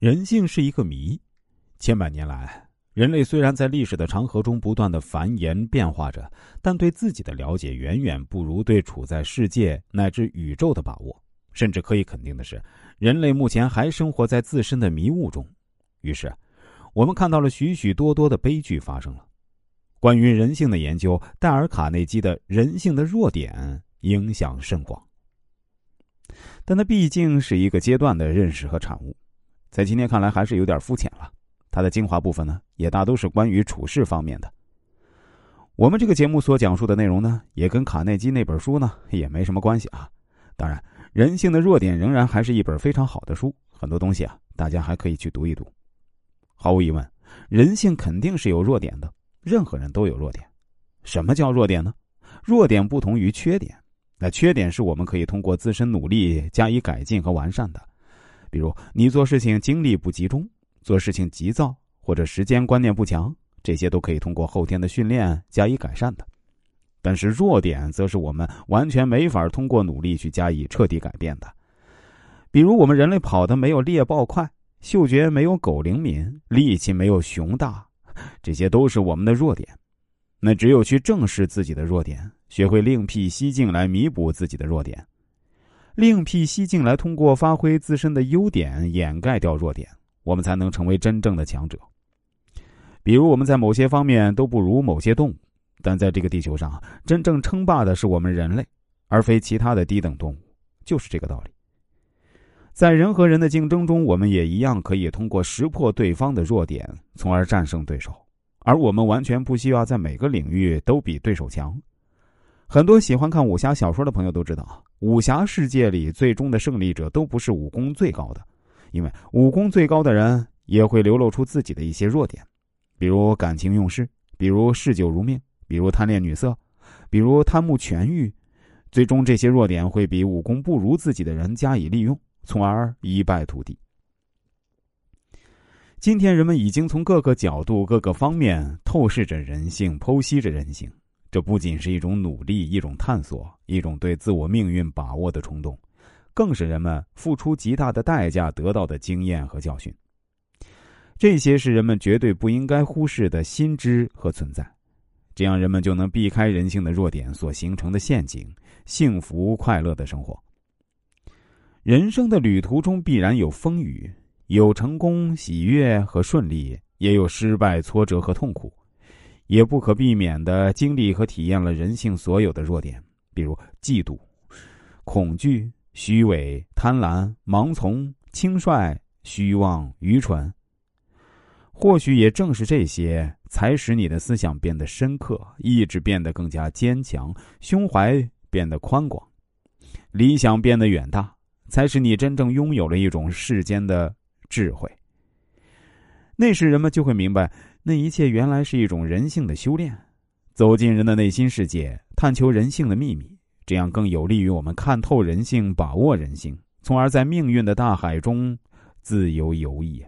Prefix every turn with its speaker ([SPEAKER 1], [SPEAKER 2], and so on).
[SPEAKER 1] 人性是一个谜，千百年来，人类虽然在历史的长河中不断的繁衍变化着，但对自己的了解远远不如对处在世界乃至宇宙的把握。甚至可以肯定的是，人类目前还生活在自身的迷雾中。于是，我们看到了许许多多的悲剧发生了。关于人性的研究，戴尔·卡内基的《人性的弱点》影响甚广，但它毕竟是一个阶段的认识和产物。在今天看来还是有点肤浅了，它的精华部分呢，也大都是关于处事方面的。我们这个节目所讲述的内容呢，也跟卡内基那本书呢也没什么关系啊。当然，人性的弱点仍然还是一本非常好的书，很多东西啊，大家还可以去读一读。毫无疑问，人性肯定是有弱点的，任何人都有弱点。什么叫弱点呢？弱点不同于缺点，那缺点是我们可以通过自身努力加以改进和完善的。比如，你做事情精力不集中，做事情急躁，或者时间观念不强，这些都可以通过后天的训练加以改善的。但是弱点，则是我们完全没法通过努力去加以彻底改变的。比如，我们人类跑得没有猎豹快，嗅觉没有狗灵敏，力气没有熊大，这些都是我们的弱点。那只有去正视自己的弱点，学会另辟蹊径来弥补自己的弱点。另辟蹊径来，通过发挥自身的优点掩盖掉弱点，我们才能成为真正的强者。比如，我们在某些方面都不如某些动物，但在这个地球上，真正称霸的是我们人类，而非其他的低等动物，就是这个道理。在人和人的竞争中，我们也一样可以通过识破对方的弱点，从而战胜对手。而我们完全不需要在每个领域都比对手强。很多喜欢看武侠小说的朋友都知道。武侠世界里，最终的胜利者都不是武功最高的，因为武功最高的人也会流露出自己的一些弱点，比如感情用事，比如嗜酒如命，比如贪恋女色，比如贪慕权欲，最终这些弱点会比武功不如自己的人加以利用，从而一败涂地。今天，人们已经从各个角度、各个方面透视着人性，剖析着人性。这不仅是一种努力，一种探索，一种对自我命运把握的冲动，更是人们付出极大的代价得到的经验和教训。这些是人们绝对不应该忽视的心知和存在，这样人们就能避开人性的弱点所形成的陷阱，幸福快乐的生活。人生的旅途中必然有风雨，有成功喜悦和顺利，也有失败挫折和痛苦。也不可避免的经历和体验了人性所有的弱点，比如嫉妒、恐惧、虚伪、贪婪、盲从、轻率、虚妄、愚蠢。或许也正是这些，才使你的思想变得深刻，意志变得更加坚强，胸怀变得宽广，理想变得远大，才使你真正拥有了一种世间的智慧。那时人们就会明白。那一切原来是一种人性的修炼，走进人的内心世界，探求人性的秘密，这样更有利于我们看透人性，把握人性，从而在命运的大海中自由游弋。